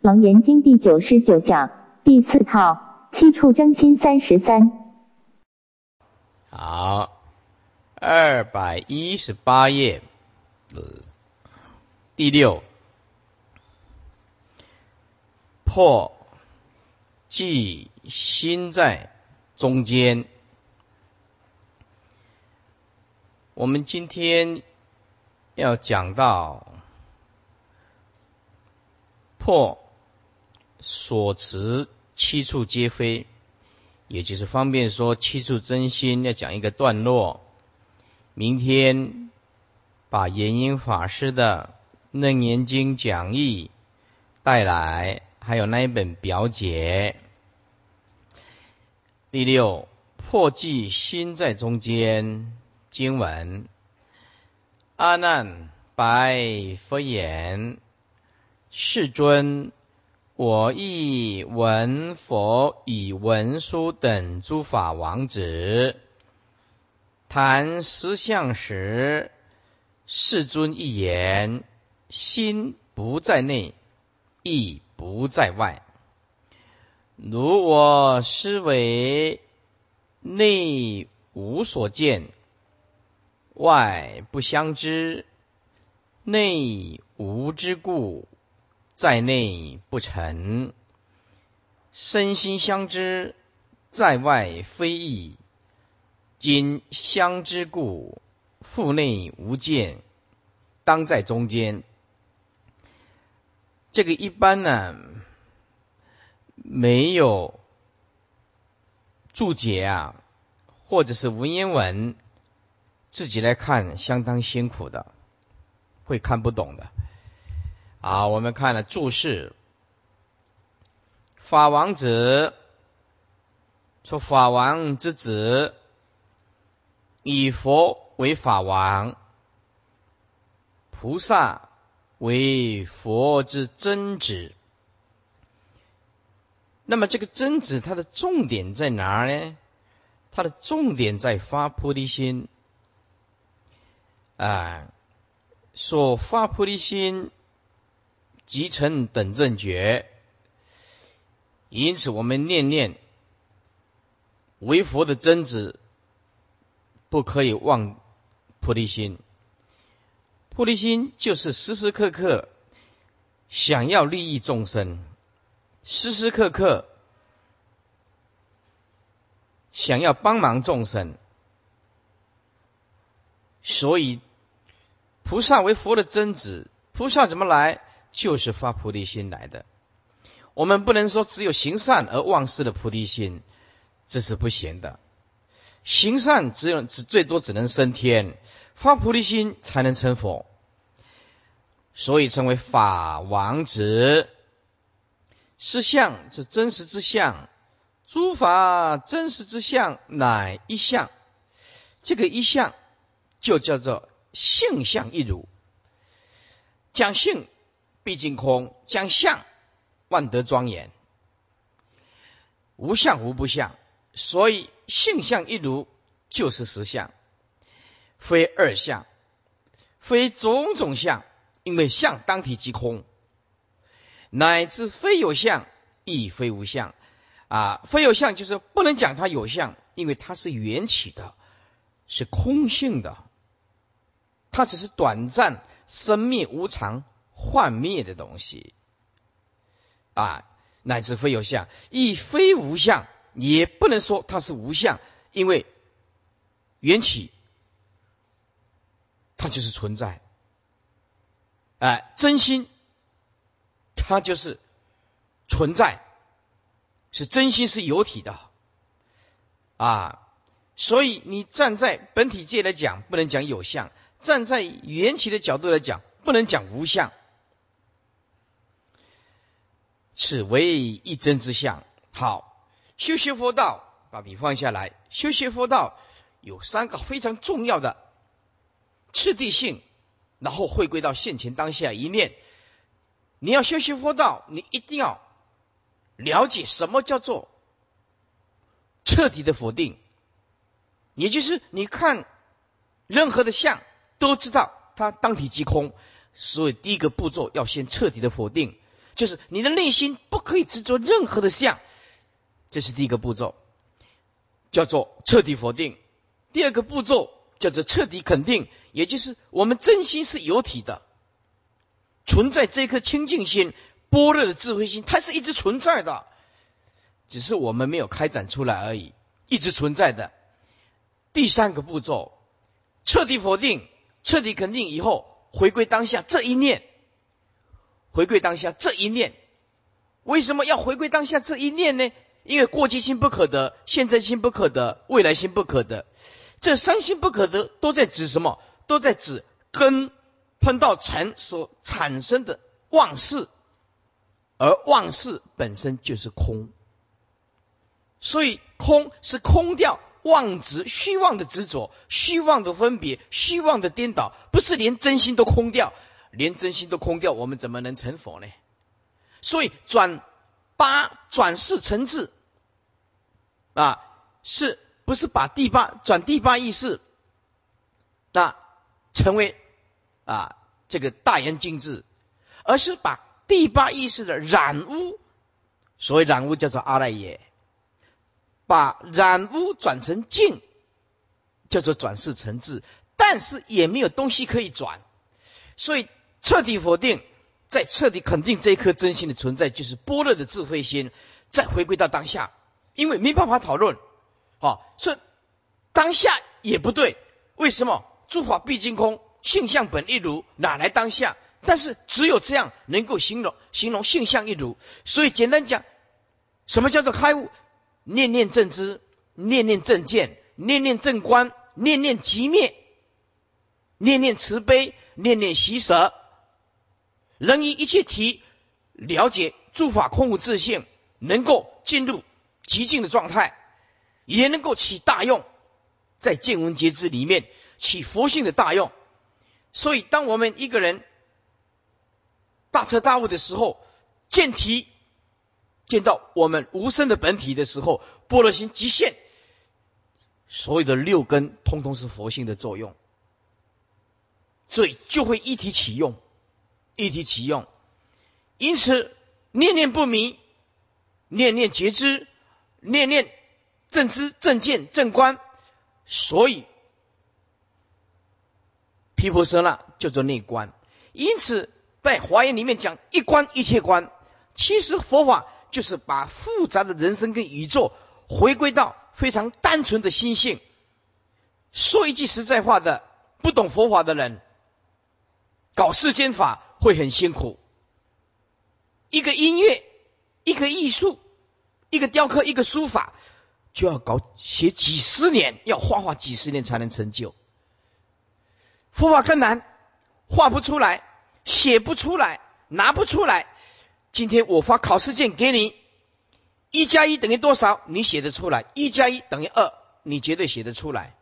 楞严经第九十九讲第四套七处真心三十三。好，二百一十八页，第六破即心在中间。我们今天要讲到破所持七处皆非，也就是方便说七处真心要讲一个段落。明天把延英法师的《楞严经》讲义带来，还有那一本表解。第六破即心在中间。经文：阿难白佛言：“世尊，我亦闻佛以文殊等诸法王子谈实相时，世尊一言：心不在内，亦不在外。如我思维，内无所见。”外不相知，内无之故，在内不成；身心相知，在外非异。今相知故，腹内无见，当在中间。这个一般呢，没有注解啊，或者是文言文。自己来看，相当辛苦的，会看不懂的。啊，我们看了注释，法王子说：“法王之子，以佛为法王，菩萨为佛之真子。那么这个真子，它的重点在哪呢？它的重点在发菩提心。”啊，所发菩提心，即成等正觉。因此，我们念念为佛的真子，不可以忘菩提心。菩提心就是时时刻刻想要利益众生，时时刻刻想要帮忙众生，所以。菩萨为佛的真子，菩萨怎么来？就是发菩提心来的。我们不能说只有行善而忘失了菩提心，这是不行的。行善只有只最多只能升天，发菩提心才能成佛。所以称为法王子。是相是真实之相，诸法真实之相乃一相。这个一相就叫做。性相一如，讲性毕竟空，讲相万德庄严，无相无不相，所以性相一如就是实相，非二相，非种种相，因为相当体即空，乃至非有相亦非无相。啊，非有相就是不能讲它有相，因为它是缘起的，是空性的。它只是短暂、生灭无常、幻灭的东西。啊，乃至非有相，亦非无相，也不能说它是无相，因为缘起它就是存在，哎，真心它就是存在，是真心是有体的。啊，所以你站在本体界来讲，不能讲有相。站在缘起的角度来讲，不能讲无相，此为一真之相。好，修学佛道，把笔放下来。修学佛道有三个非常重要的次第性，然后回归到现前当下一念。你要修学佛道，你一定要了解什么叫做彻底的否定，也就是你看任何的相。都知道它当体即空，所以第一个步骤要先彻底的否定。就是你的内心不可以执着任何的相，这是第一个步骤，叫做彻底否定。第二个步骤叫做彻底肯定，也就是我们真心是有体的，存在这颗清净心、般若的智慧心，它是一直存在的，只是我们没有开展出来而已，一直存在的。第三个步骤，彻底否定、彻底肯定以后，回归当下这一念，回归当下这一念，为什么要回归当下这一念呢？因为过去心不可得，现在心不可得，未来心不可得。这三心不可得，都在指什么？都在指根碰到尘所产生的妄事，而妄事本身就是空，所以空是空掉妄执、虚妄的执着、虚妄的分别、虚妄的颠倒，不是连真心都空掉，连真心都空掉，我们怎么能成佛呢？所以转八转世成智啊，是。不是把第八转第八意识，那成为啊这个大圆净智，而是把第八意识的染污，所谓染污叫做阿赖耶，把染污转成净，叫做转世成智，但是也没有东西可以转，所以彻底否定，再彻底肯定这一颗真心的存在，就是般若的智慧心，再回归到当下，因为没办法讨论。好，是当下也不对。为什么？诸法毕竟空，性相本一如，哪来当下？但是只有这样能够形容形容性相一如。所以简单讲，什么叫做开悟？念念正知，念念正见，念念正观，念念即灭，念念慈悲，念念喜舍，能以一切体了解诸法空无自性，能够进入极静的状态。也能够起大用，在见闻觉知里面起佛性的大用。所以，当我们一个人大彻大悟的时候，见体见到我们无声的本体的时候，般若心极限，所有的六根通通是佛性的作用，所以就会一体启用，一体启用。因此，念念不迷，念念觉知，念念。正知正见正观，所以毗婆舍那叫做内观。因此，在华严里面讲一观一切观，其实佛法就是把复杂的人生跟宇宙回归到非常单纯的心性。说一句实在话的，不懂佛法的人搞世间法会很辛苦。一个音乐，一个艺术，一个雕刻，一个书法。就要搞写几十年，要画画几十年才能成就。佛法更难，画不出来，写不出来，拿不出来。今天我发考试卷给你，一加一等于多少？你写得出来？一加一等于二，你绝对写得出来。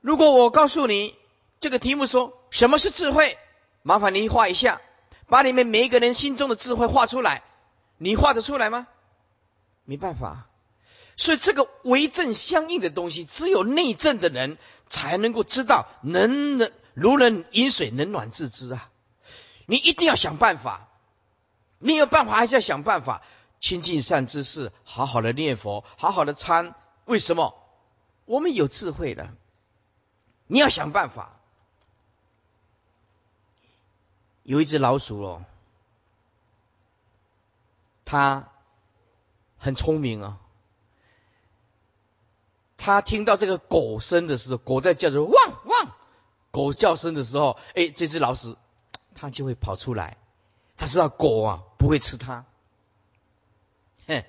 如果我告诉你这个题目说什么是智慧，麻烦你画一下，把你们每一个人心中的智慧画出来，你画得出来吗？没办法，所以这个为正相应的东西，只有内正的人才能够知道，能能如人饮水，冷暖自知啊！你一定要想办法，没有办法还是要想办法，亲近善知识，好好的念佛，好好的参。为什么？我们有智慧了，你要想办法。有一只老鼠哦，它。很聪明啊！他听到这个狗声的时候，狗在叫着“汪汪”，狗叫声的时候，哎，这只老鼠它就会跑出来。他知道狗啊不会吃它。哼，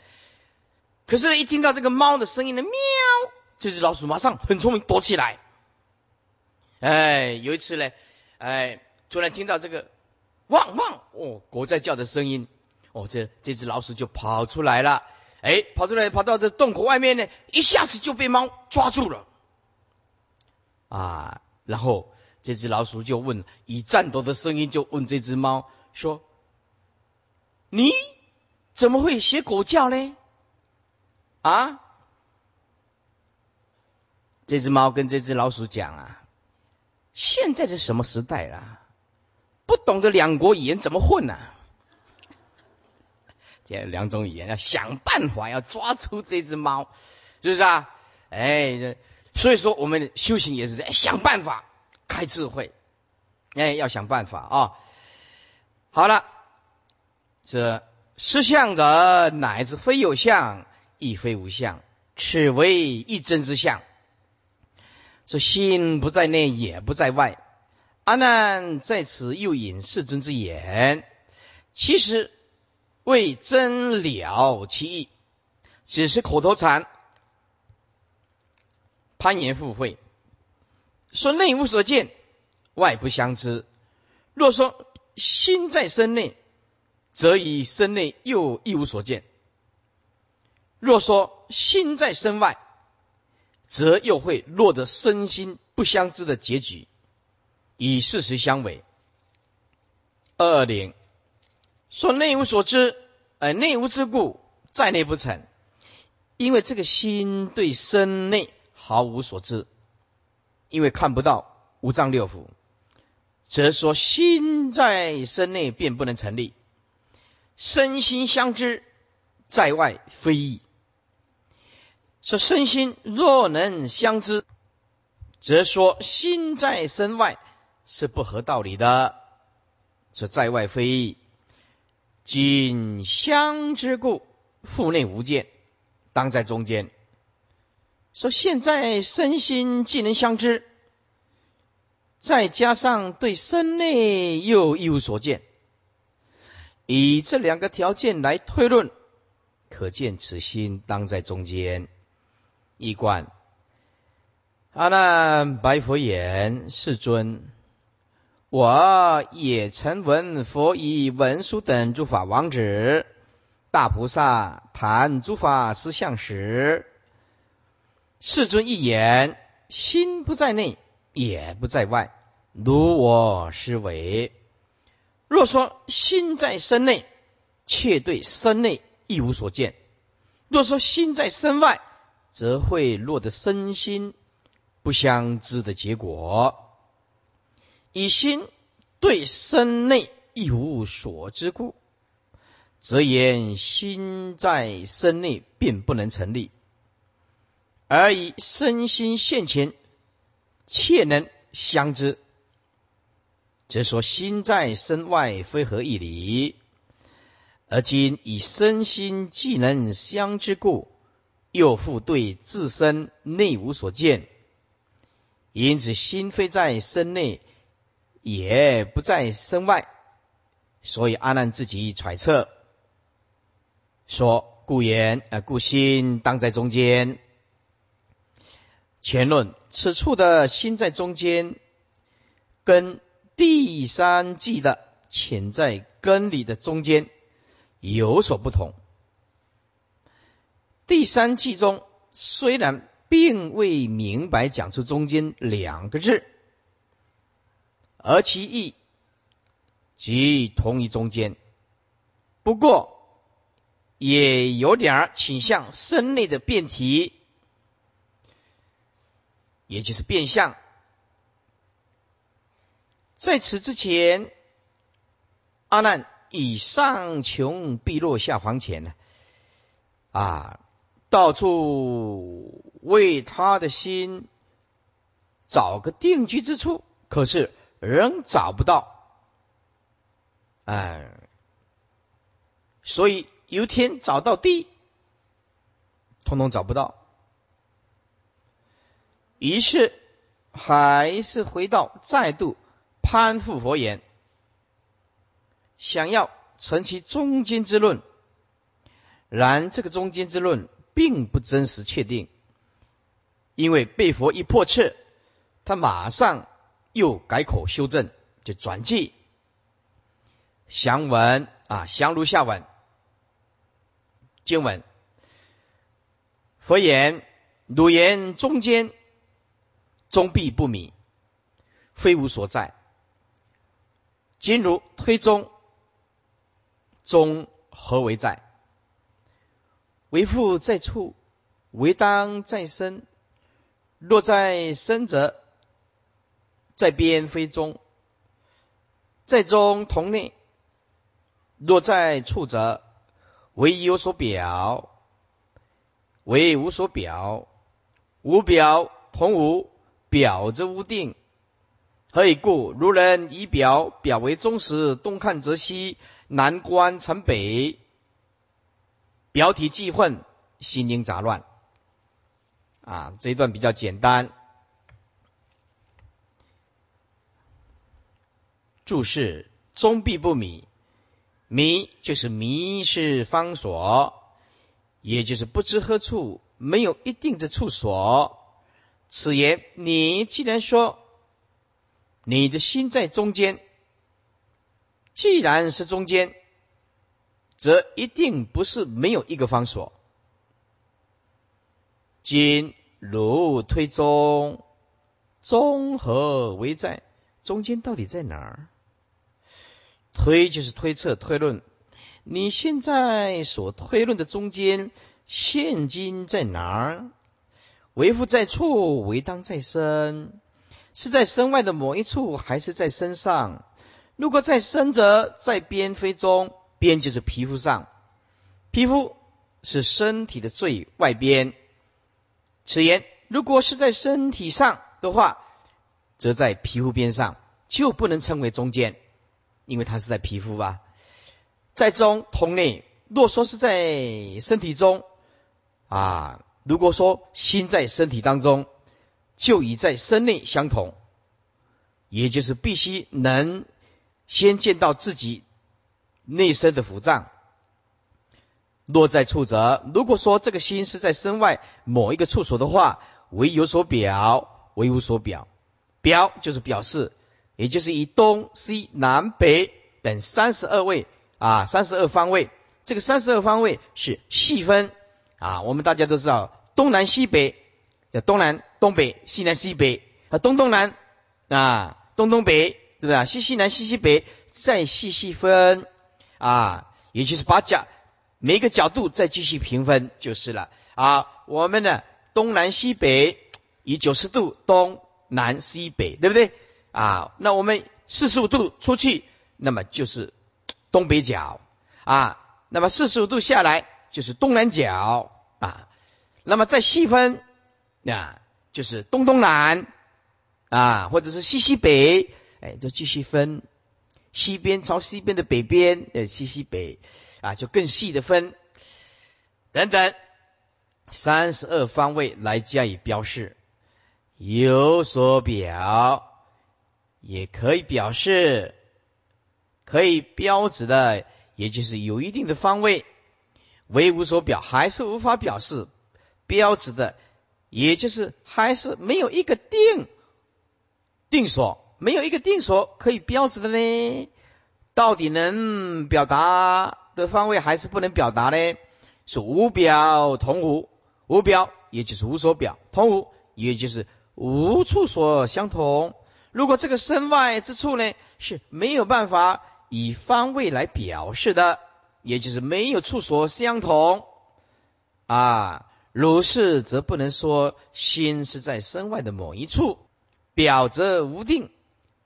可是呢，一听到这个猫的声音呢，喵，这只老鼠马上很聪明，躲起来。哎，有一次呢，哎，突然听到这个“汪汪”，哦，狗在叫的声音，哦，这这只老鼠就跑出来了。哎，跑出来，跑到这洞口外面呢，一下子就被猫抓住了，啊！然后这只老鼠就问，以战斗的声音就问这只猫说：“你怎么会学狗叫呢？”啊！这只猫跟这只老鼠讲啊：“现在是什么时代了？不懂得两国语言怎么混呢？”这两种语言，要想办法要抓出这只猫，是不是啊？哎，所以说我们修行也是在，想办法开智慧，哎，要想办法啊。好了，这实相者，乃至非有相，亦非无相，此为一真之相。这心不在内，也不在外。阿难在此又引世尊之言，其实为真了其意，只是口头禅，攀岩附会，说内无所见，外不相知。若说心在身内，则以身内又一无所见；若说心在身外，则又会落得身心不相知的结局，以事实相违。二二零说内无所知，而内无之故，在内不成，因为这个心对身内毫无所知，因为看不到五脏六腑。则说心在身内便不能成立，身心相知，在外非异。说身心若能相知，则说心在身外是不合道理的。说在外非异，仅相知故，腹内无见，当在中间。说现在身心既能相知。再加上对身内又一无所见，以这两个条件来推论，可见此心当在中间。一观阿难白佛言：“世尊，我也曾闻佛以文殊等诸法王子，大菩萨谈诸法实相时，世尊一言，心不在内。”也不在外，如我思维。若说心在身内，却对身内一无所见；若说心在身外，则会落得身心不相知的结果。以心对身内亦无所知故，则言心在身内便不能成立；而以身心现前。切能相知，则说心在身外非合一理。而今以身心既能相知故，又复对自身内无所见，因此心非在身内，也不在身外。所以阿难自己揣测说：故言啊，故心当在中间。前论此处的心在中间，跟第三季的潜在根里的中间有所不同。第三季中虽然并未明白讲出中间两个字，而其意即同于中间，不过也有点倾向身内的辩题。也就是变相，在此之前，阿难以上穷碧落下黄泉呢，啊，到处为他的心找个定居之处，可是仍找不到，哎，所以由天找到地，通通找不到。于是，还是回到再度攀附佛言，想要成其中间之论。然这个中间之论并不真实确定，因为被佛一破斥，他马上又改口修正，就转记详文啊，详如下文经文。佛言：汝言中间。终必不明，非无所在。今如推中，中何为在？为父在处，为当在身。若在身者，在边非中；在中同内。若在处者，为有所表，为无所表，无表同无，表则无定。何以故？如人以表表为中时，东看则西，南观成北，表体既混，心灵杂乱。啊，这一段比较简单。注释：中必不迷，迷就是迷失方所，也就是不知何处，没有一定的处所。此言，你既然说你的心在中间，既然是中间，则一定不是没有一个方所。今如推中，中何为在？中间到底在哪儿？推就是推测、推论。你现在所推论的中间，现今在哪儿？为夫在处，为当在身，是在身外的某一处，还是在身上？如果在身则，在边非中，边就是皮肤上，皮肤是身体的最外边。此言，如果是在身体上的话，则在皮肤边上，就不能称为中间，因为它是在皮肤吧，在中同内。若说是在身体中，啊，如果说心在身体当中，就已在身内相同，也就是必须能先见到自己内身的腑脏。落在处则，如果说这个心是在身外某一个处所的话，为有所表，为无所表。表就是表示，也就是以东西南北等三十二位啊，三十二方位。这个三十二方位是细分啊，我们大家都知道，东南西北叫东南东北，西南西北啊，东东南啊，东东北，对不对？西西南西西北，再细细分啊，也就是把角。每个角度再继续平分就是了啊！我们的东南西北以九十度东南西北，对不对啊？那我们四十五度出去，那么就是东北角啊。那么四十五度下来就是东南角啊。那么再细分啊，就是东东南啊，或者是西西北，哎，就继续分西边朝西边的北边，呃，西西北。啊，就更细的分等等，三十二方位来加以标示，有所表，也可以表示，可以标指的，也就是有一定的方位，为无所表，还是无法表示标指的，也就是还是没有一个定定所，没有一个定所可以标指的呢？到底能表达？的方位还是不能表达呢？是无表同无，无表也就是无所表，同无也就是无处所相同。如果这个身外之处呢是没有办法以方位来表示的，也就是没有处所相同啊。如是则不能说心是在身外的某一处，表则无定，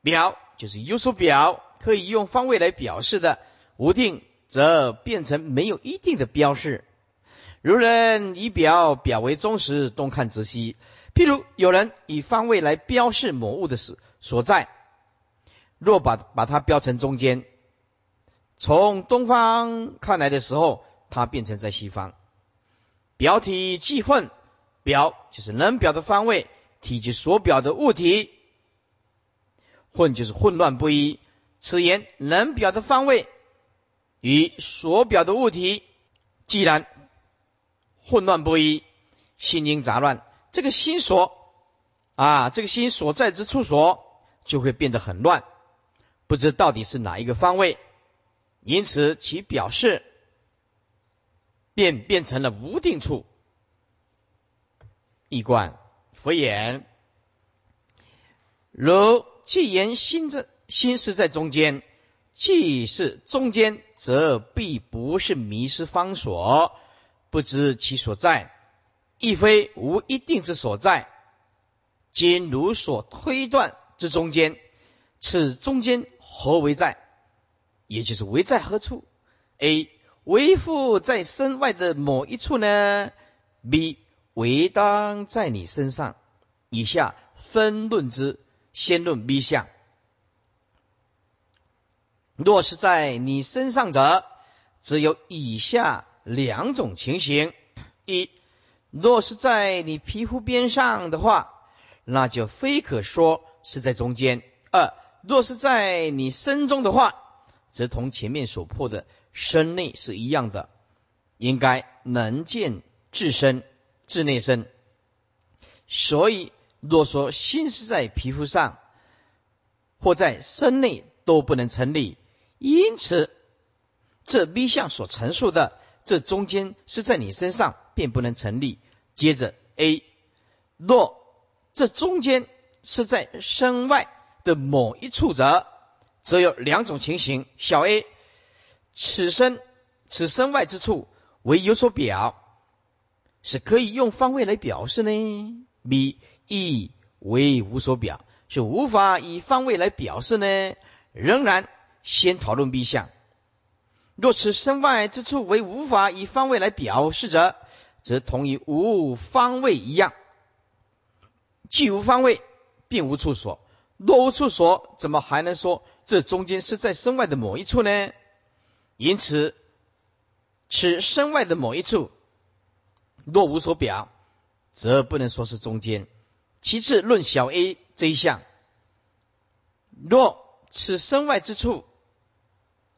表就是有所表，可以用方位来表示的，无定。则变成没有一定的标示。如人以表表为中时，东看则西。譬如有人以方位来标示某物的所所在，若把把它标成中间，从东方看来的时候，它变成在西方。表体既混，表就是能表的方位，体即所表的物体，混就是混乱不一。此言能表的方位。与所表的物体既然混乱不一，心灵杂乱，这个心所啊，这个心所在之处所就会变得很乱，不知到底是哪一个方位，因此其表示便变成了无定处。一观佛言：如既言心在心是在中间。既是中间，则必不是迷失方所，不知其所在，亦非无一定之所在。今如所推断之中间，此中间何为在？也就是为在何处？A 为夫在身外的某一处呢？B 为当在你身上。以下分论之，先论 B 项。若是在你身上者，只有以下两种情形：一，若是在你皮肤边上的话，那就非可说是在中间；二，若是在你身中的话，则同前面所破的身内是一样的，应该能见自身、自内身。所以，若说心是在皮肤上或在身内，都不能成立。因此，这 B 项所陈述的这中间是在你身上，便不能成立。接着 A，若这中间是在身外的某一处者，则有两种情形。小 A，此身此身外之处为有所表，是可以用方位来表示呢？B 亦为无所表，是无法以方位来表示呢？仍然。先讨论 B 项，若此身外之处为无法以方位来表示者，则同于无方位一样。既无方位，并无处所。若无处所，怎么还能说这中间是在身外的某一处呢？因此，此身外的某一处若无所表，则不能说是中间。其次，论小 a 这一项，若此身外之处。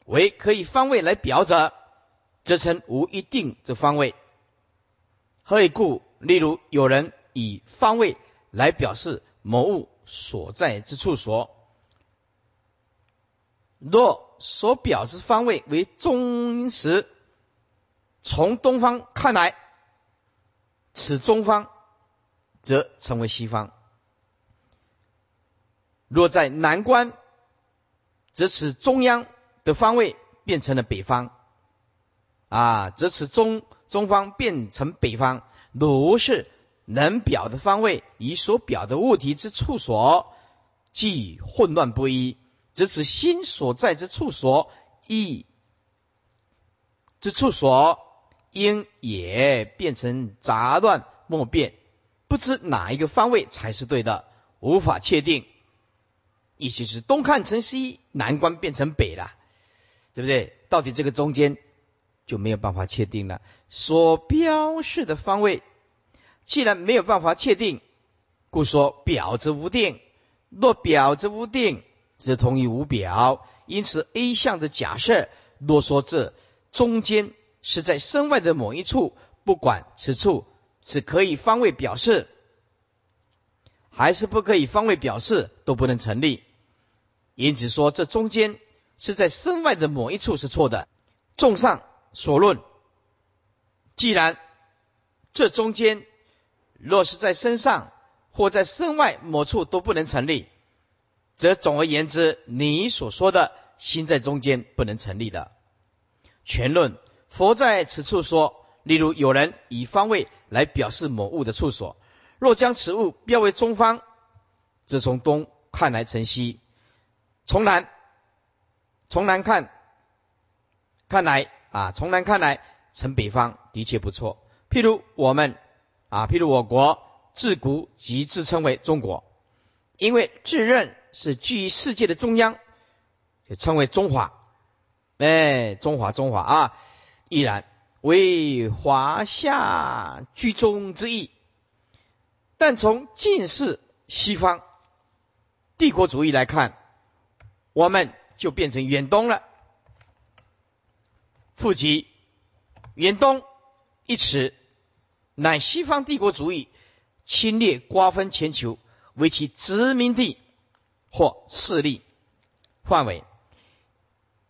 为可以方位来表者，则称无一定之方位。何以故？例如有人以方位来表示某物所在之处所，若所表示方位为中时，从东方看来，此中方则称为西方；若在南关，则此中央。的方位变成了北方，啊，则此中中方变成北方。如是能表的方位与所表的物体之处所，即混乱不一，则此心所在之处所亦之处所，应也变成杂乱莫辨，不知哪一个方位才是对的，无法确定。意思是东看成西，南关变成北了。对不对？到底这个中间就没有办法确定了。所标示的方位，既然没有办法确定，故说表之无定。若表之无定，则同于无表。因此 A 项的假设，若说这中间是在身外的某一处，不管此处是可以方位表示，还是不可以方位表示，都不能成立。因此说这中间。是在身外的某一处是错的。综上所论，既然这中间若是在身上或在身外某处都不能成立，则总而言之，你所说的心在中间不能成立的。全论佛在此处说，例如有人以方位来表示某物的处所，若将此物标为中方，则从东看来成西，从南。从南看，看来啊，从南看来，成北方的确不错。譬如我们啊，譬如我国自古即自称为中国，因为自认是居于世界的中央，就称为中华。哎，中华中华啊，依然为华夏居中之意。但从近世西方帝国主义来看，我们。就变成远东了。复及远东一词，乃西方帝国主义侵略瓜分全球为其殖民地或势力范围。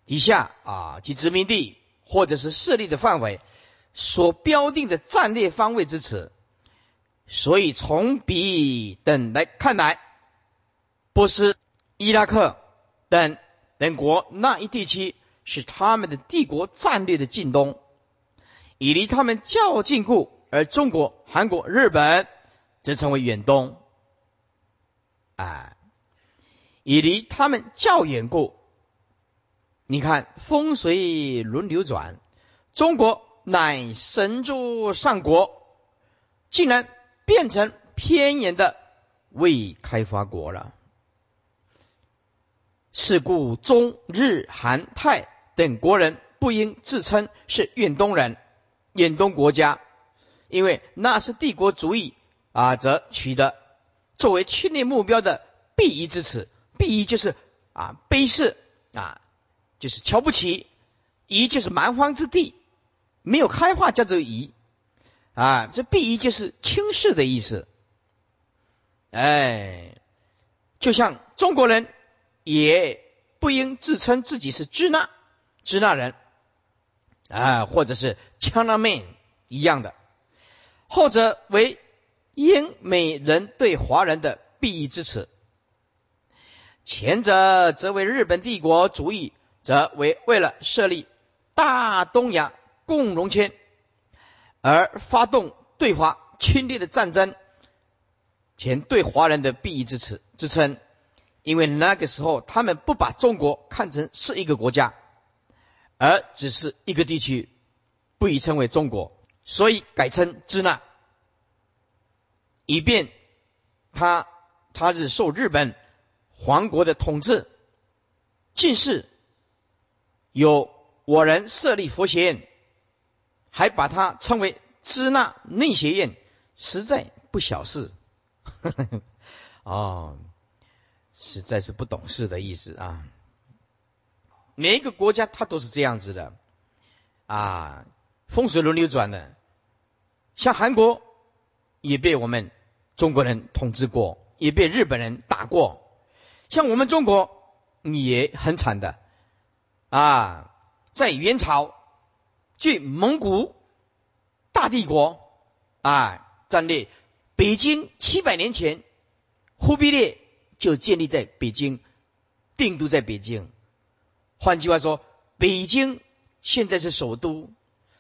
以下啊，其殖民地或者是势力的范围所标定的战略方位之词。所以从比等来看来，波斯、伊拉克等。等国那一地区是他们的帝国战略的近东，以离他们较近故；而中国、韩国、日本则称为远东。啊，以离他们较远故。你看风水轮流转，中国乃神州上国，竟然变成偏远的未开发国了。是故中日韩泰等国人不应自称是远东人、远东国家，因为那是帝国主义啊，则取得作为侵略目标的鄙夷之词。鄙夷就是啊卑视啊，就是瞧不起；夷就是蛮荒之地，没有开化叫做夷啊。这鄙夷就是轻视的意思。哎，就像中国人。也不应自称自己是支那支那人啊，或者是 China man 一样的，后者为英美人对华人的鄙夷之词；前者则为日本帝国主义，则为为了设立大东亚共荣圈而发动对华侵略的战争，前对华人的鄙夷之词之称。因为那个时候，他们不把中国看成是一个国家，而只是一个地区，不以称为中国，所以改称支那，以便他他是受日本皇国的统治。近世有我人设立佛学院，还把它称为支那内学院，实在不小事。哦。实在是不懂事的意思啊！每一个国家它都是这样子的啊，风水轮流转的。像韩国也被我们中国人统治过，也被日本人打过。像我们中国也很惨的啊，在元朝，据蒙古大帝国啊战略，北京七百年前，忽必烈。就建立在北京，定都在北京。换句话说，北京现在是首都。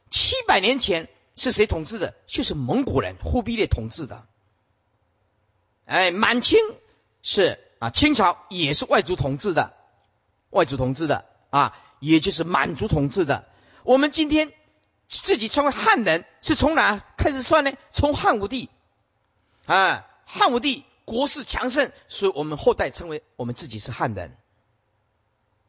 七百年前是谁统治的？就是蒙古人忽必烈统治的。哎，满清是啊，清朝也是外族统治的，外族统治的啊，也就是满族统治的。我们今天自己称为汉人，是从哪开始算呢？从汉武帝啊，汉武帝。国势强盛，所以我们后代称为我们自己是汉人，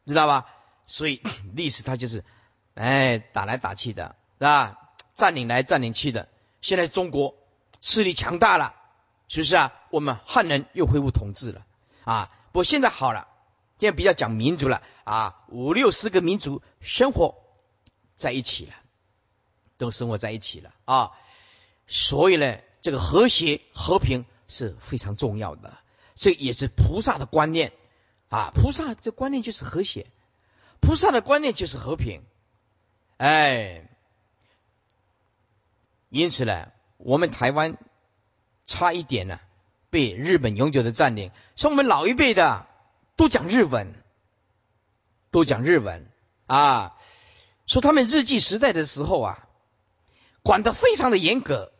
知道吧？所以 历史它就是，哎，打来打去的，是吧？占领来占领去的。现在中国势力强大了，是不是啊？我们汉人又恢复统治了啊！不过现在好了，现在比较讲民族了啊，五六十个民族生活在一起了，都生活在一起了啊！所以呢，这个和谐和平。是非常重要的，这也是菩萨的观念啊！菩萨的观念就是和谐，菩萨的观念就是和平。哎，因此呢，我们台湾差一点呢被日本永久的占领。像我们老一辈的都讲日文，都讲日文啊，说他们日记时代的时候啊，管得非常的严格。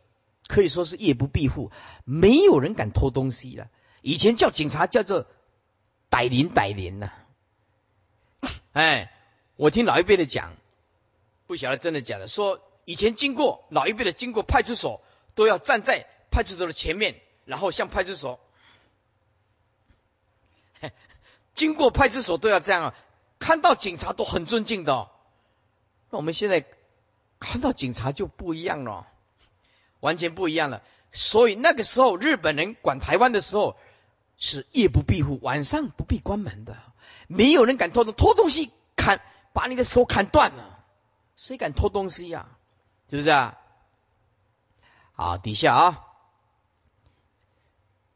可以说是夜不闭户，没有人敢偷东西了。以前叫警察叫做逮灵逮灵呐。哎，我听老一辈的讲，不晓得真的假的。说以前经过老一辈的经过派出所，都要站在派出所的前面，然后向派出所。经过派出所都要这样啊，看到警察都很尊敬的。那我们现在看到警察就不一样了。完全不一样了，所以那个时候日本人管台湾的时候是夜不闭户，晚上不必关门的，没有人敢偷东偷东西，砍把你的手砍断了，谁敢偷东西呀？是不是啊？好，底下啊，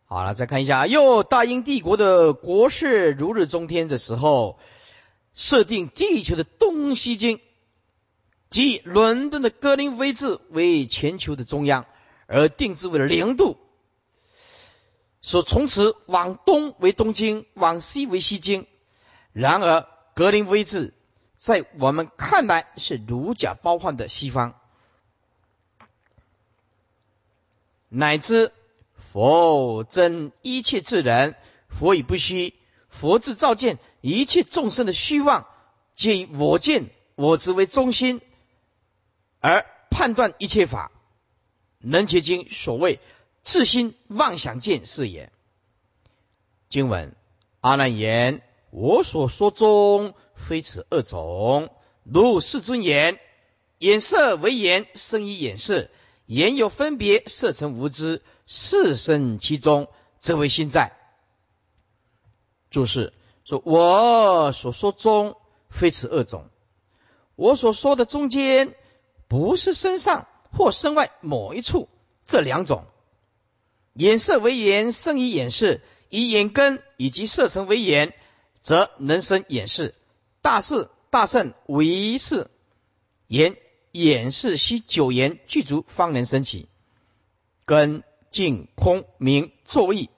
好了，再看一下，又大英帝国的国势如日中天的时候，设定地球的东西经。即伦敦的格林威治为全球的中央，而定制为了零度，说从此往东为东京，往西为西京。然而格林威治在我们看来是如假包换的西方，乃至佛真一切自然，佛以不虚，佛自照见一切众生的虚妄，皆以我见我执为中心。而判断一切法，能结经所谓自心妄想见是也。经文阿难言：我所说中非此二种，如世尊言：眼色为眼，生于眼色，言有分别，色成无知，是生其中，则为心在。注释说：我所说中非此二种，我所说的中间。不是身上或身外某一处，这两种眼色为眼，生以眼视；以眼根以及色尘为眼，则能生眼视。大事大圣为是言眼视须九言具足，方能升起根净空明作意，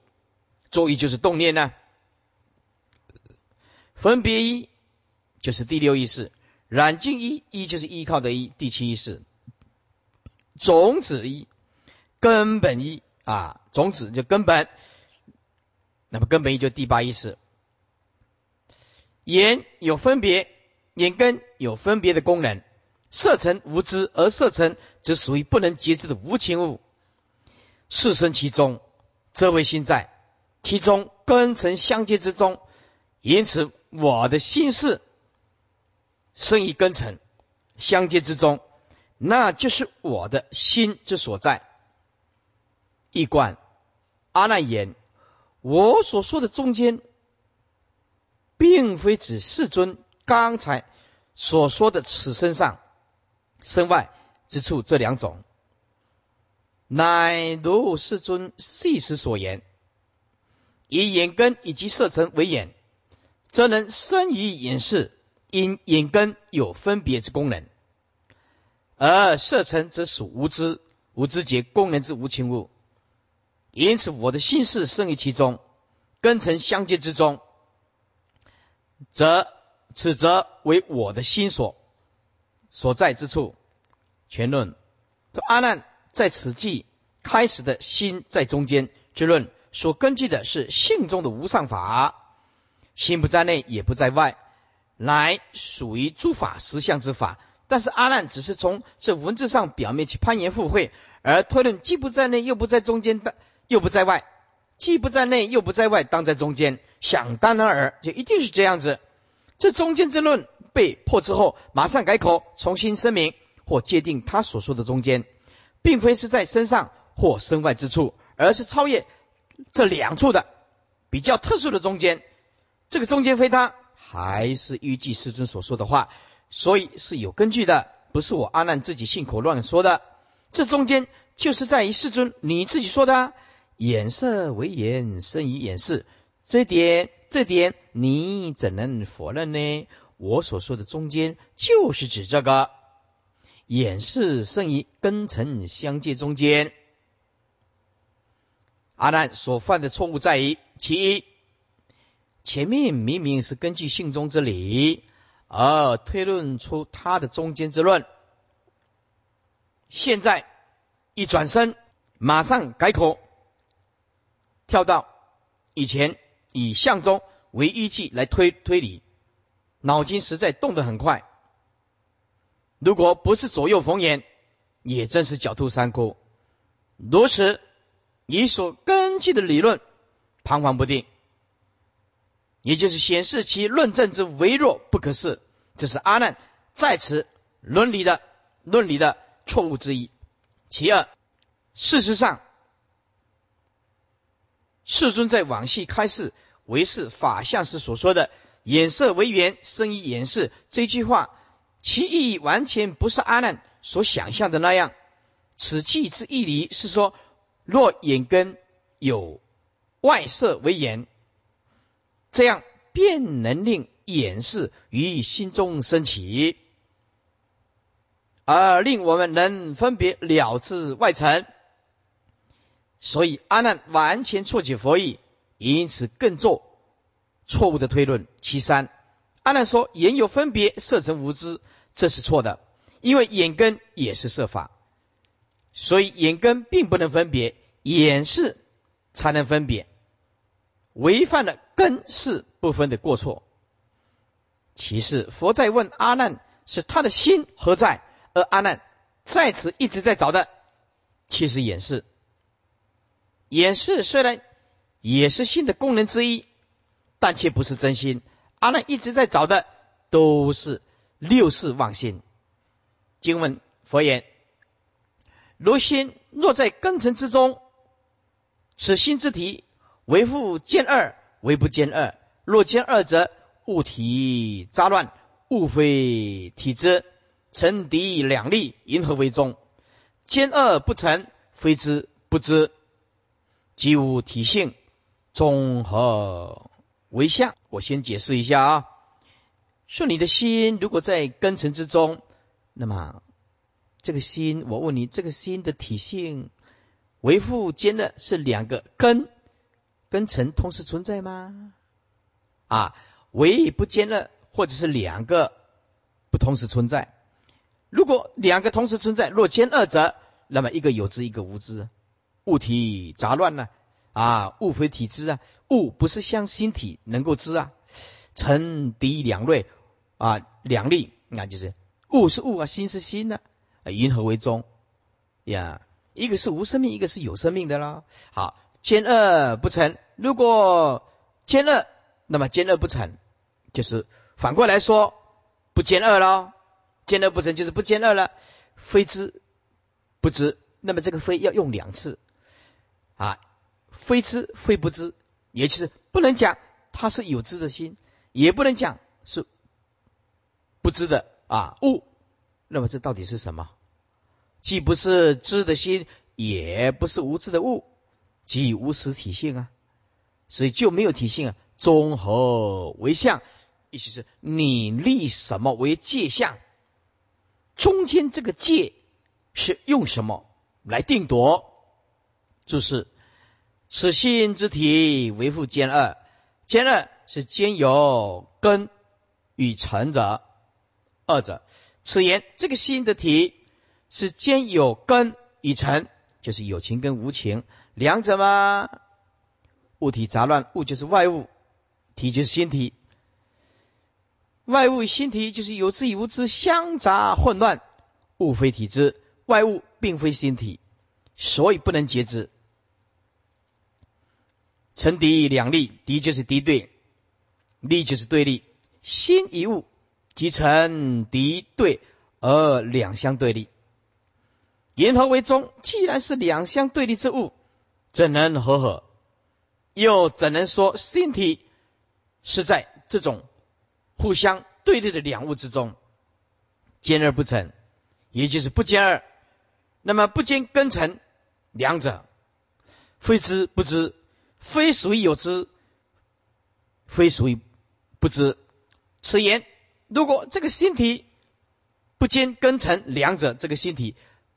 作意就是动念呢。分别一就是第六意识。染净一，一就是依靠的一，第七意识，种子一，根本一啊，种子就根本，那么根本一就第八意识，眼有分别，眼根有分别的功能，色尘无知，而色尘则属于不能节制的无情物，事生其中，则为心在其中根尘相接之中，因此我的心事。生于根尘相接之中，那就是我的心之所在。一观阿难言：我所说的中间，并非指世尊刚才所说的此身上、身外之处这两种，乃如世尊细时所言，以眼根以及色尘为眼，则能生于眼视。因眼根有分别之功能，而色尘则属无知，无知结功能之无情物。因此，我的心事生于其中，根尘相接之中，则此则为我的心所所在之处。全论说阿难在此际开始的心在中间之论，所根据的是性中的无上法，心不在内，也不在外。来属于诸法实相之法，但是阿难只是从这文字上表面去攀岩附会，而推论既不在内又不在中间的，又不在外，既不在内又不在外，当在中间。想当然尔，就一定是这样子。这中间之论被破之后，马上改口，重新声明或界定他所说的中间，并非是在身上或身外之处，而是超越这两处的比较特殊的中间。这个中间非他。还是依据师尊所说的话，所以是有根据的，不是我阿难自己信口乱说的。这中间就是在于师尊你自己说的，眼色为眼，生于眼视，这点这点你怎能否认呢？我所说的中间就是指这个眼视生于根尘相接中间。阿难所犯的错误在于其一。前面明明是根据性中之理而推论出他的中间之论，现在一转身，马上改口，跳到以前以相中为依据来推推理，脑筋实在动得很快。如果不是左右逢源，也真是狡兔三窟。如此，你所根据的理论彷徨不定。也就是显示其论证之微弱不可视，这是阿难在此伦理的论理的错误之一。其二，事实上，世尊在往昔开示为是法相时所说的“眼色为缘，生于眼色”这句话，其意义完全不是阿难所想象的那样。此句之意理是说，若眼根有外色为眼。这样便能令眼视于心中升起，而令我们能分别了知外尘。所以阿难完全错解佛意，因此更做错误的推论。其三，阿难说眼有分别，色成无知，这是错的，因为眼根也是色法，所以眼根并不能分别，眼视才能分别。违犯了根是不分的过错。其次，佛在问阿难，是他的心何在？而阿难在此一直在找的，其实也是。眼视虽然也是心的功能之一，但却不是真心。阿难一直在找的都是六世妄心。经文佛言：如心若在根尘之中，此心之体为复见二，为不见二。若见二者，物体杂乱，物非体之，成敌两立，银河为中？兼二不成，非知不知。即无体性，综合为相。我先解释一下啊，说你的心如果在根尘之中，那么这个心，我问你，这个心的体性，为复间的是两个根根尘同时存在吗？啊，为不兼的，或者是两个不同时存在。如果两个同时存在，若兼二者，那么一个有知，一个无知。物体杂乱呢？啊物非体知啊，物不是像心体能够知啊。成敌两类啊，两力，那就是物是物啊，心是心呢，云何为中呀？一个是无生命，一个是有生命的啦。好，兼恶不成。如果兼恶，那么兼恶不成，就是反过来说不兼二了。兼恶不成就是不兼恶了，非知不知。那么这个非要用两次。啊，非知非不知，也就是不能讲它是有知的心，也不能讲是不知的啊物。那么这到底是什么？既不是知的心，也不是无知的物，即无实体性啊。所以就没有体性啊。综合为相，意思是你立什么为界相？中间这个界是用什么来定夺？就是此心之体为复兼二，兼二是兼有根与成者，二者。此言这个心的体是兼有根与成，就是有情跟无情两者吗？物体杂乱，物就是外物，体就是心体。外物与心体就是有知与无知相杂混乱，物非体之，外物并非心体，所以不能截知。成敌两立，敌就是敌对，立就是对立。心一物即成敌对而两相对立。言何为中？既然是两相对立之物，怎能和合？又怎能说心体是在这种互相对立的两物之中，兼而不成，也就是不兼二。那么不兼根成，两者非知不知。非属于有知，非属于不知。此言，如果这个心体不兼根成两者，这个心体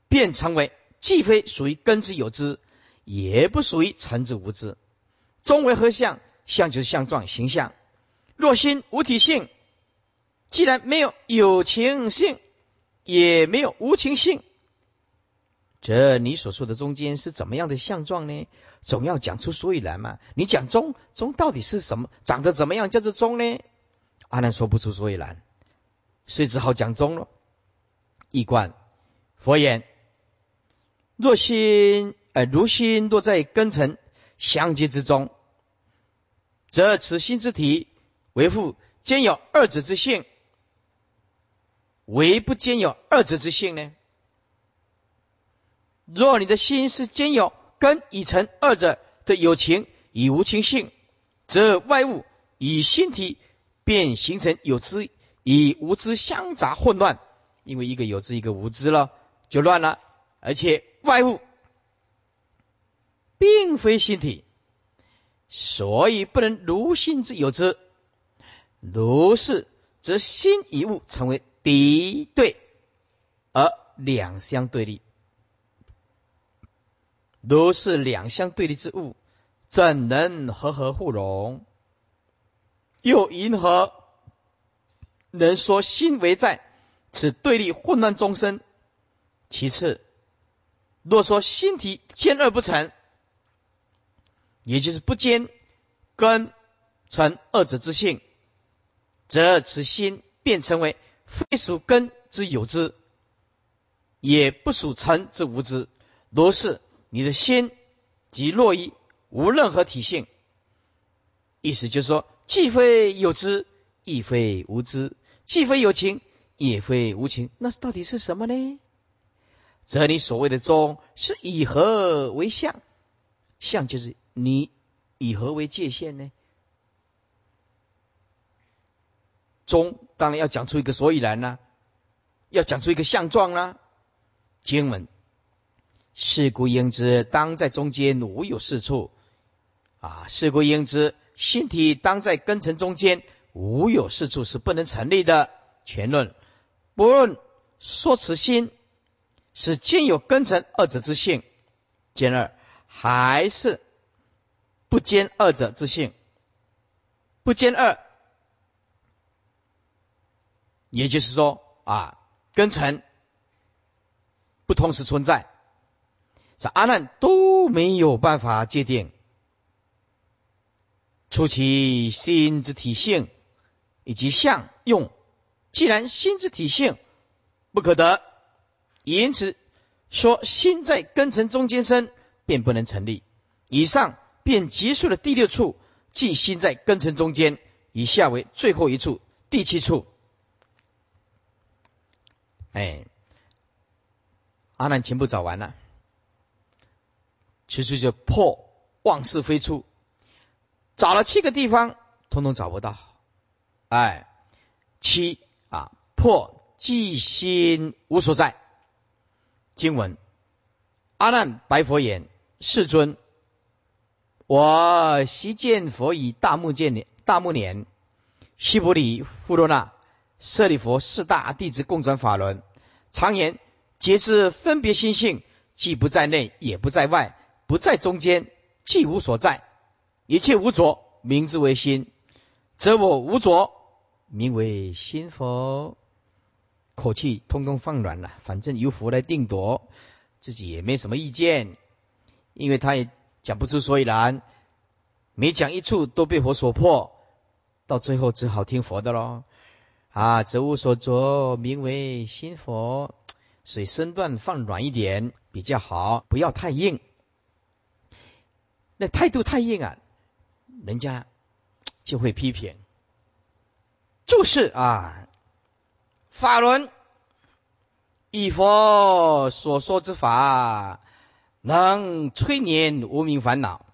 便成为既非属于根之有知，也不属于尘之无知。中为何相？相就是相状形象。若心无体性，既然没有有情性，也没有无情性。这你所说的中间是怎么样的相状呢？总要讲出所以然嘛。你讲中中到底是什么？长得怎么样叫做中呢？阿难说不出所以然，所以只好讲中了。一观佛言：若心呃如心落在根尘相接之中，则此心之体为复兼有二者之性，为不兼有二者之性呢？若你的心是兼有根已成二者的有情与无情性，则外物与心体便形成有知与无知相杂混乱，因为一个有知一个无知了，就乱了。而且外物并非心体，所以不能如心之有之。如是，则心与物成为敌对，而两相对立。如是两相对立之物，怎能和合互融？又因何能说心为在此对立混乱中生？其次，若说心体兼二不成，也就是不兼根成二者之性，则此心便成为非属根之有之。也不属成之无知。如是，你的心即若一无任何体性。意思就是说，既非有知，亦非无知；既非有情，也非无情。那到底是什么呢？这里所谓的中，是以何为相？相就是你以何为界限呢？中当然要讲出一个所以然啦，要讲出一个相状啦。经文，是故应知，当在中间无有是处。啊，是故应知，心体当在根尘中间无有是处，是不能成立的。全论，不论说此心。是兼有根尘二者之性，兼二还是不兼二者之性？不兼二，也就是说啊，根尘不同时存在，这阿难都没有办法界定出其心之体性以及相用。既然心之体性不可得。因此说，心在根尘中间生，便不能成立。以上便结束了第六处，即心在根尘中间。以下为最后一处，第七处。哎，阿难全部找完了，其实就破妄事飞出，找了七个地方，通通找不到。哎，七啊，破即心无所在。经文：阿难白佛言：“世尊，我昔见佛以大目见，大目年，西伯里富罗那舍利佛四大弟子共转法轮，常言：皆是分别心性，既不在内，也不在外，不在中间，既无所在，一切无着，名之为心，则我无着，名为心佛。”口气通通放软了，反正由佛来定夺，自己也没什么意见，因为他也讲不出所以然，每讲一处都被佛所破，到最后只好听佛的喽。啊，则无所着，名为心佛，所以身段放软一点比较好，不要太硬。那态度太硬啊，人家就会批评。注释啊。法轮，以佛所说之法，能催眠无名烦恼，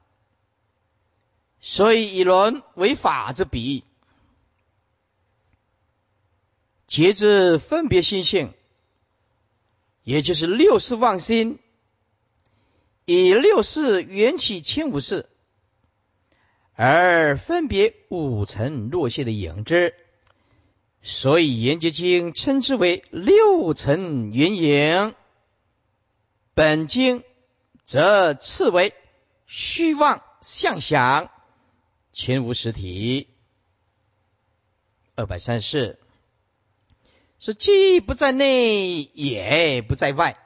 所以以轮为法之比，节制分别心性，也就是六世妄心，以六世缘起千五世，而分别五尘落谢的影子。所以《严结经》称之为六尘缘影，本经则次为虚妄相想，全无实体。二百三四是既不在内，也不在外，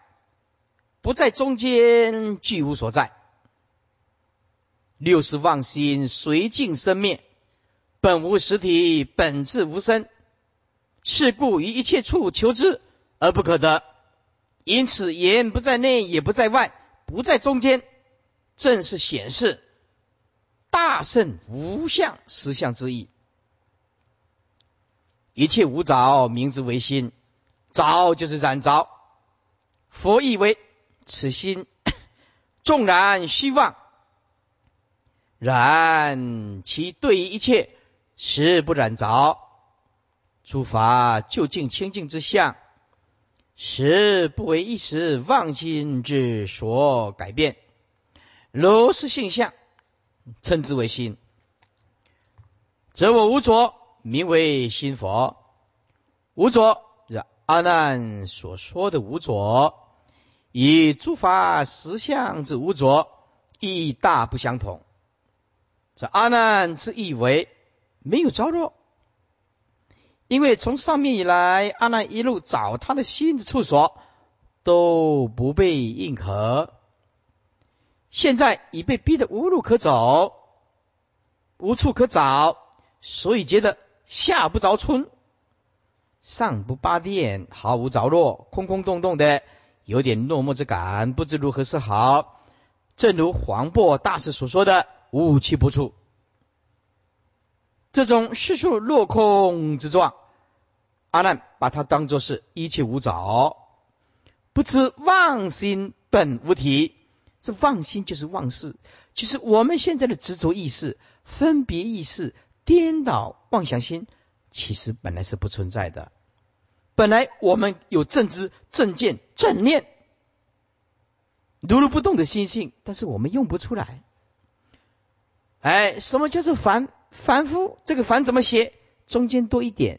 不在中间，俱无所在。六是妄心随境生灭，本无实体，本质无生。是故于一切处求之而不可得，因此言不在内，也不在外，不在中间，正是显示大圣无相实相之意。一切无着，名之为心，着就是染着。佛意为此心纵然虚妄，然其对于一切实不染着。诸法究竟清净之相，实不为一时妄心之所改变。如是性相，称之为心，则我无着，名为心佛。无着，是阿难所说的无着，与诸法实相之无着，意大不相同。这阿难之意为没有着落。因为从上面以来，阿难一路找他的心之处所，都不被应可。现在已被逼得无路可走，无处可找，所以觉得下不着村，上不八殿，毫无着落，空空洞洞的，有点落寞之感，不知如何是好。正如黄渤大师所说的“无气不出”，这种世处落空之状，阿难把它当作是一切无着，不知妄心本无体。这妄心就是妄事，就是我们现在的执着意识、分别意识、颠倒妄想心，其实本来是不存在的。本来我们有正知、正见、正念，如如不动的心性，但是我们用不出来。哎，什么叫做凡凡夫？这个凡怎么写？中间多一点，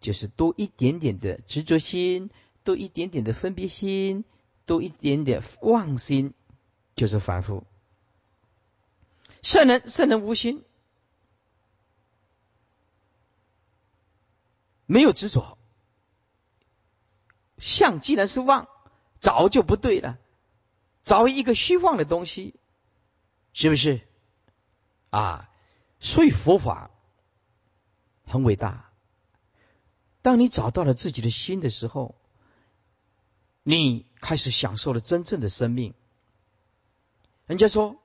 就是多一点点的执着心，多一点点的分别心，多一点点妄心，就是凡夫。圣人，圣人无心，没有执着。相既然是妄，早就不对了，找一个虚妄的东西，是不是？啊，所以佛法很伟大。当你找到了自己的心的时候，你开始享受了真正的生命。人家说：“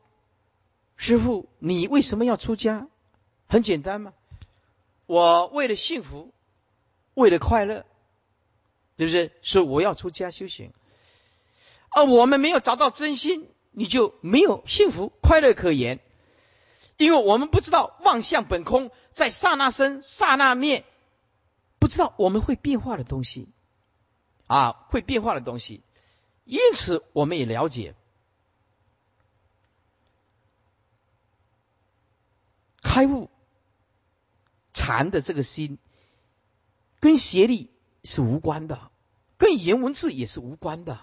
师傅，你为什么要出家？”很简单嘛，我为了幸福，为了快乐。对不对？所以我要出家修行，而我们没有找到真心，你就没有幸福快乐可言，因为我们不知道妄相本空，在刹那生刹那灭，不知道我们会变化的东西，啊，会变化的东西，因此我们也了解开悟禅的这个心跟邪力。是无关的，跟言文字也是无关的，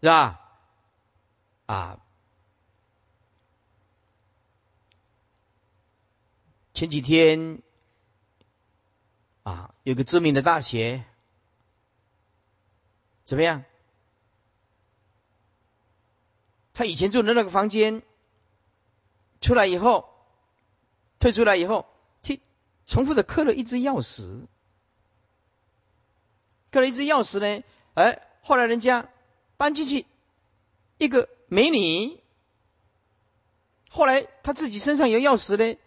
是吧？啊，前几天啊，有个知名的大学，怎么样？他以前住的那个房间，出来以后，退出来以后，去重复的刻了一只钥匙。刻了一只钥匙呢，哎，后来人家搬进去一个美女，后来他自己身上有钥匙呢，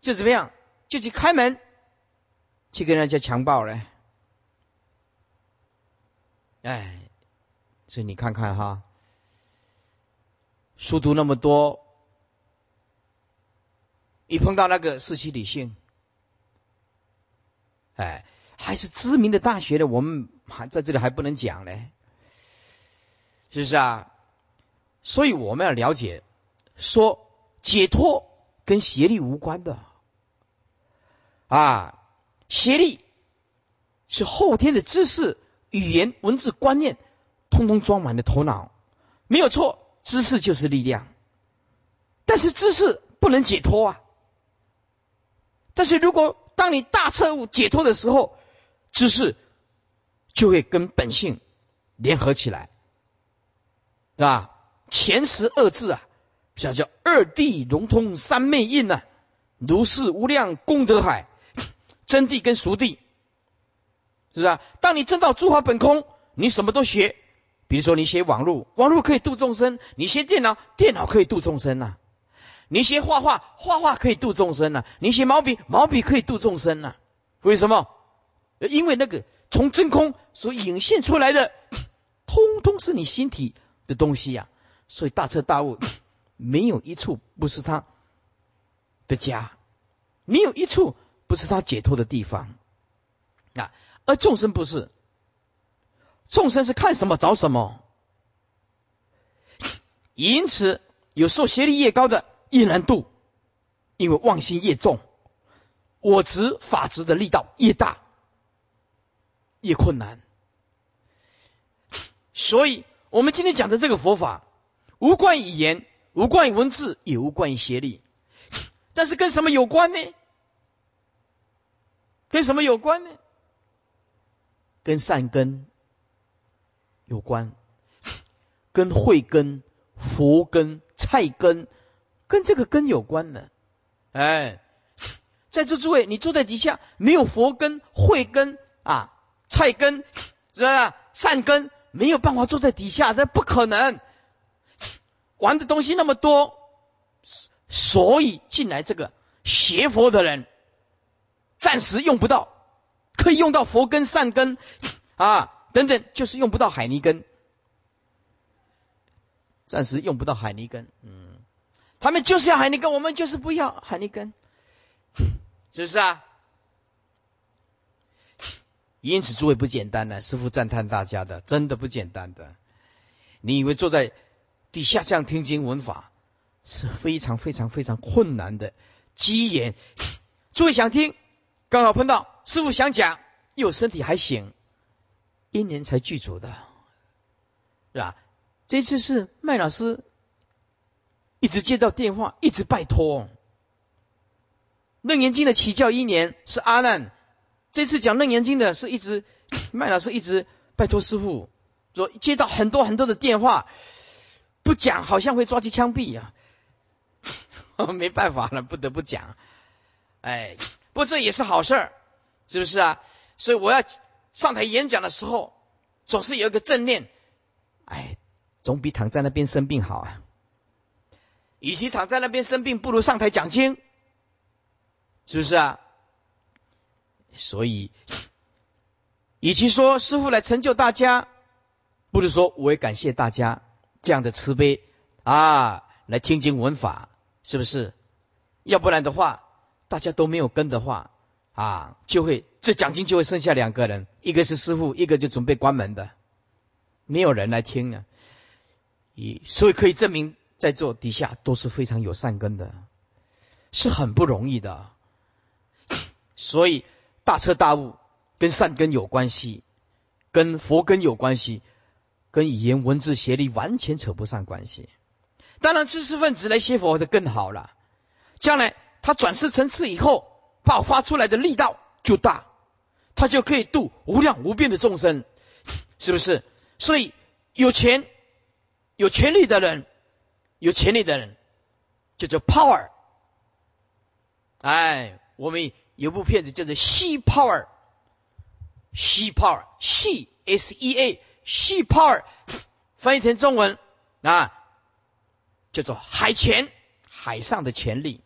就怎么样，就去开门，去跟人家强暴了，哎，所以你看看哈，书读那么多，一碰到那个世袭理性，哎。还是知名的大学的，我们还在这里还不能讲呢，是不是啊？所以我们要了解，说解脱跟邪力无关的啊，邪力是后天的知识、语言、文字、观念，通通装满了头脑，没有错，知识就是力量，但是知识不能解脱啊。但是如果当你大彻悟解脱的时候，知识就会跟本性联合起来，是吧？前十二字啊，叫叫二谛融通三昧印呐，如是无量功德海，真谛跟熟谛，是不是？当你真到诸法本空，你什么都学，比如说你学网络，网络可以度众生；你学电脑，电脑可以度众生呐；你学画画，画画可以度众生呐；你学毛笔，毛笔可以度众生呐。为什么？因为那个从真空所引现出来的，通通是你心体的东西呀，所以大彻大悟，没有一处不是他的家，没有一处不是他解脱的地方。啊。而众生不是，众生是看什么找什么，因此有时候邪力越高的越难度，因为妄心越重，我执法执的力道越大。越困难，所以我们今天讲的这个佛法，无关语言，无关于文字，也无关于邪力，但是跟什么有关呢？跟什么有关呢？跟善根有关，跟慧根、佛根、菜根，跟这个根有关的。哎，在座诸位，你坐在底下，没有佛根、慧根啊？菜根是吧？善根没有办法坐在底下，这不可能。玩的东西那么多，所以进来这个邪佛的人，暂时用不到，可以用到佛根、善根啊等等，就是用不到海泥根，暂时用不到海泥根。嗯，他们就是要海泥根，我们就是不要海泥根，是不是啊？因此，诸位不简单呢。师傅赞叹大家的，真的不简单的。你以为坐在底下这样听经闻法是非常非常非常困难的机缘？诸位想听，刚好碰到师傅想讲，又身体还行，因缘才具足的，是吧？这次是麦老师一直接到电话，一直拜托。楞严经的起教一年是阿难。这次讲楞严经的是一直 麦老师一直拜托师傅说接到很多很多的电话，不讲好像会抓起枪毙呀，没办法了，不得不讲。哎，不过这也是好事儿，是不是啊？所以我要上台演讲的时候，总是有一个正念，哎，总比躺在那边生病好啊。与其躺在那边生病，不如上台讲经，是不是啊？所以，与其说师傅来成就大家，不如说我也感谢大家这样的慈悲啊，来听经闻法，是不是？要不然的话，大家都没有跟的话啊，就会这奖金就会剩下两个人，一个是师傅，一个就准备关门的，没有人来听啊。以所以可以证明，在座底下都是非常有善根的，是很不容易的，所以。大彻大悟跟善根有关系，跟佛根有关系，跟语言文字协力完全扯不上关系。当然，知识分子来学佛的更好了，将来他转世成次以后，爆发出来的力道就大，他就可以度无量无边的众生，是不是？所以有钱、有权力的人，有权力的人叫做 power。哎，我们。有部片子叫做《Sea Power》，Sea Power，She S E A，Sea Power，翻译成中文啊，叫做海权，海上的权力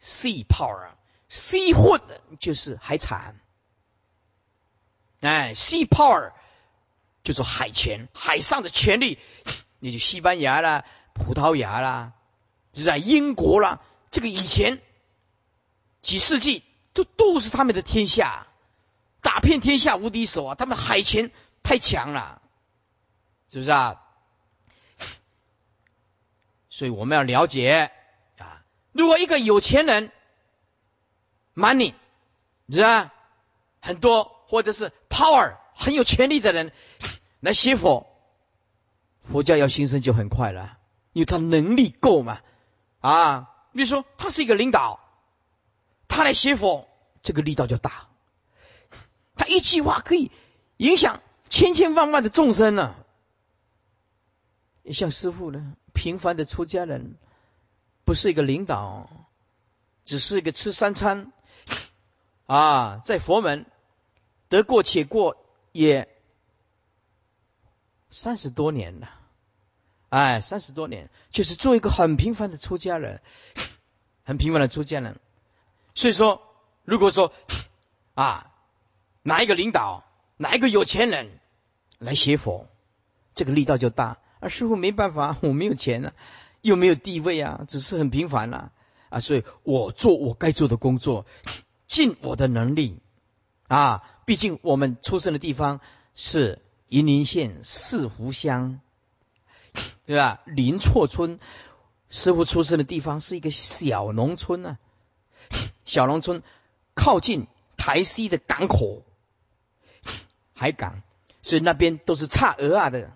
，Sea Power，Seafood 就是海产，哎，Sea Power 叫做海权，海上的权力，你就西班牙啦、葡萄牙啦，就在英国啦，这个以前。几世纪都都是他们的天下，打遍天下无敌手啊！他们海权太强了，是不是啊？所以我们要了解啊，如果一个有钱人，money，是吧？很多或者是 power 很有权力的人来学佛，佛教要兴盛就很快了，因为他能力够嘛啊！比如说他是一个领导。他来学佛，这个力道就大。他一句话可以影响千千万万的众生呢。像师傅呢，平凡的出家人，不是一个领导，只是一个吃三餐啊，在佛门得过且过也三十多年了。哎，三十多年，就是做一个很平凡的出家人，很平凡的出家人。所以说，如果说啊，哪一个领导，哪一个有钱人来学佛，这个力道就大。而师傅没办法，我没有钱啊，又没有地位啊，只是很平凡啊啊，所以我做我该做的工作，尽我的能力啊。毕竟我们出生的地方是银林县四湖乡，对吧？林厝村，师傅出生的地方是一个小农村呢。小农村靠近台西的港口，海港，所以那边都是差鹅啊的。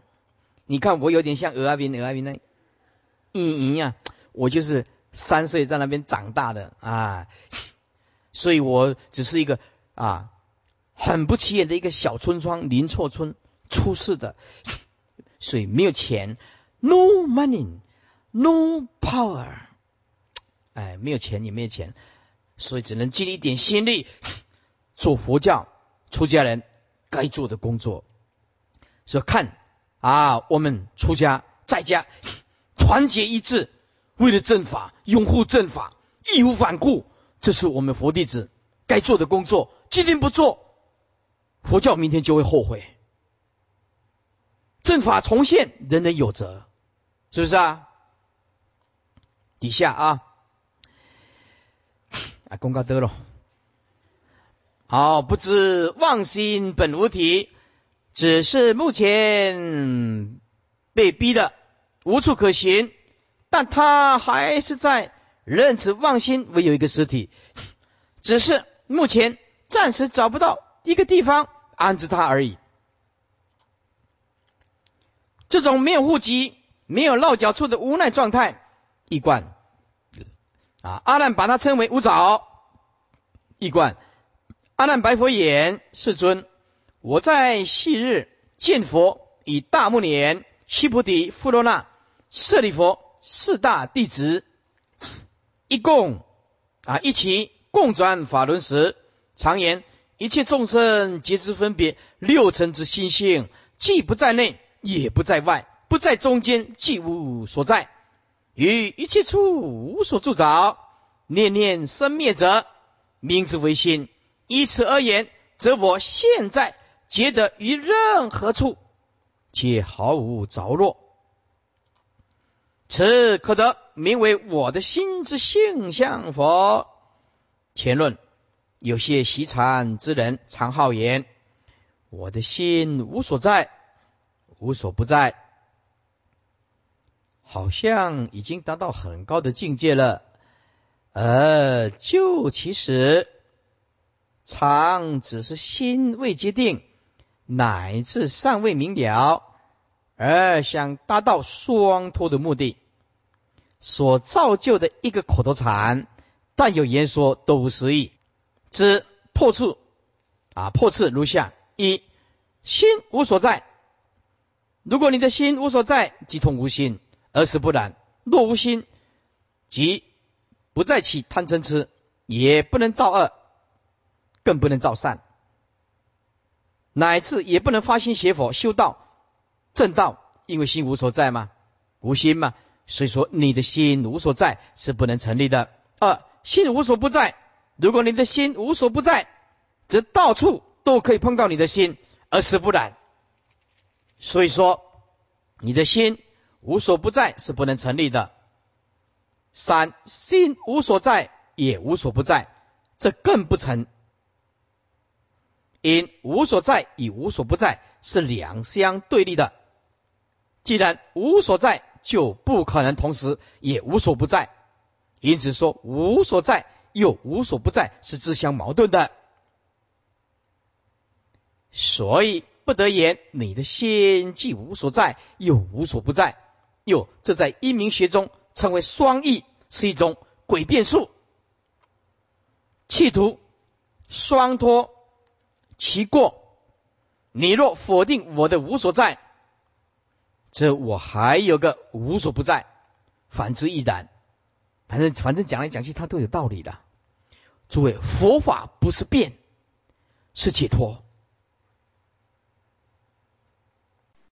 你看我有点像鹅啊兵，鹅啊兵那，嗯嗯呀，我就是三岁在那边长大的。啊，所以我只是一个啊很不起眼的一个小村庄林厝村出世的，所以没有钱，no money，no power，哎，没有钱也没有钱。所以只能尽一点心力，做佛教出家人该做的工作，说看啊，我们出家在家 团结一致，为了正法，拥护正法，义无反顾，这是我们佛弟子该做的工作。今天不做，佛教明天就会后悔。正法重现，人人有责，是不是啊？底下啊，啊，公告得了。好，不知妄心本无体，只是目前被逼的无处可寻，但他还是在认此妄心为有一个实体，只是目前暂时找不到一个地方安置他而已。这种没有户籍、没有落脚处的无奈状态，一贯啊，阿难把它称为五爪，一贯。阿难白佛言：“世尊，我在昔日见佛以大目年、须菩提、富罗那、舍利佛四大弟子，一共啊一起共转法轮时，常言一切众生皆知分别六尘之心性，既不在内，也不在外，不在中间，既无所在，于一切处无所住着，念念生灭者，名之为心。”以此而言，则我现在觉得于任何处，皆毫无着落。此可得名为我的心之性相佛？前论有些习禅之人常好言：我的心无所在，无所不在，好像已经达到很高的境界了。而就其实。常只是心未决定，乃至尚未明了，而想达到双脱的目的，所造就的一个口头禅，但有言说都无实意。之破处啊，破处如下：一心无所在。如果你的心无所在，即通无心；而是不然。若无心，即不再起贪嗔痴，也不能造恶。更不能造善，乃至也不能发心学佛修道正道，因为心无所在嘛，无心嘛，所以说你的心无所在是不能成立的。二心无所不在，如果你的心无所不在，则到处都可以碰到你的心，而是不然。所以说你的心无所不在是不能成立的。三心无所在也无所不在，这更不成。因无所在与无所不在是两相对立的，既然无所在，就不可能同时也无所不在。因此说无所在又无所不在是自相矛盾的，所以不得言你的心既无所在又无所不在。哟这在阴明学中称为双义，是一种诡辩术，企图双脱。其过，你若否定我的无所在，这我还有个无所不在；反之亦然。反正反正讲来讲去，它都有道理的。诸位，佛法不是变，是解脱。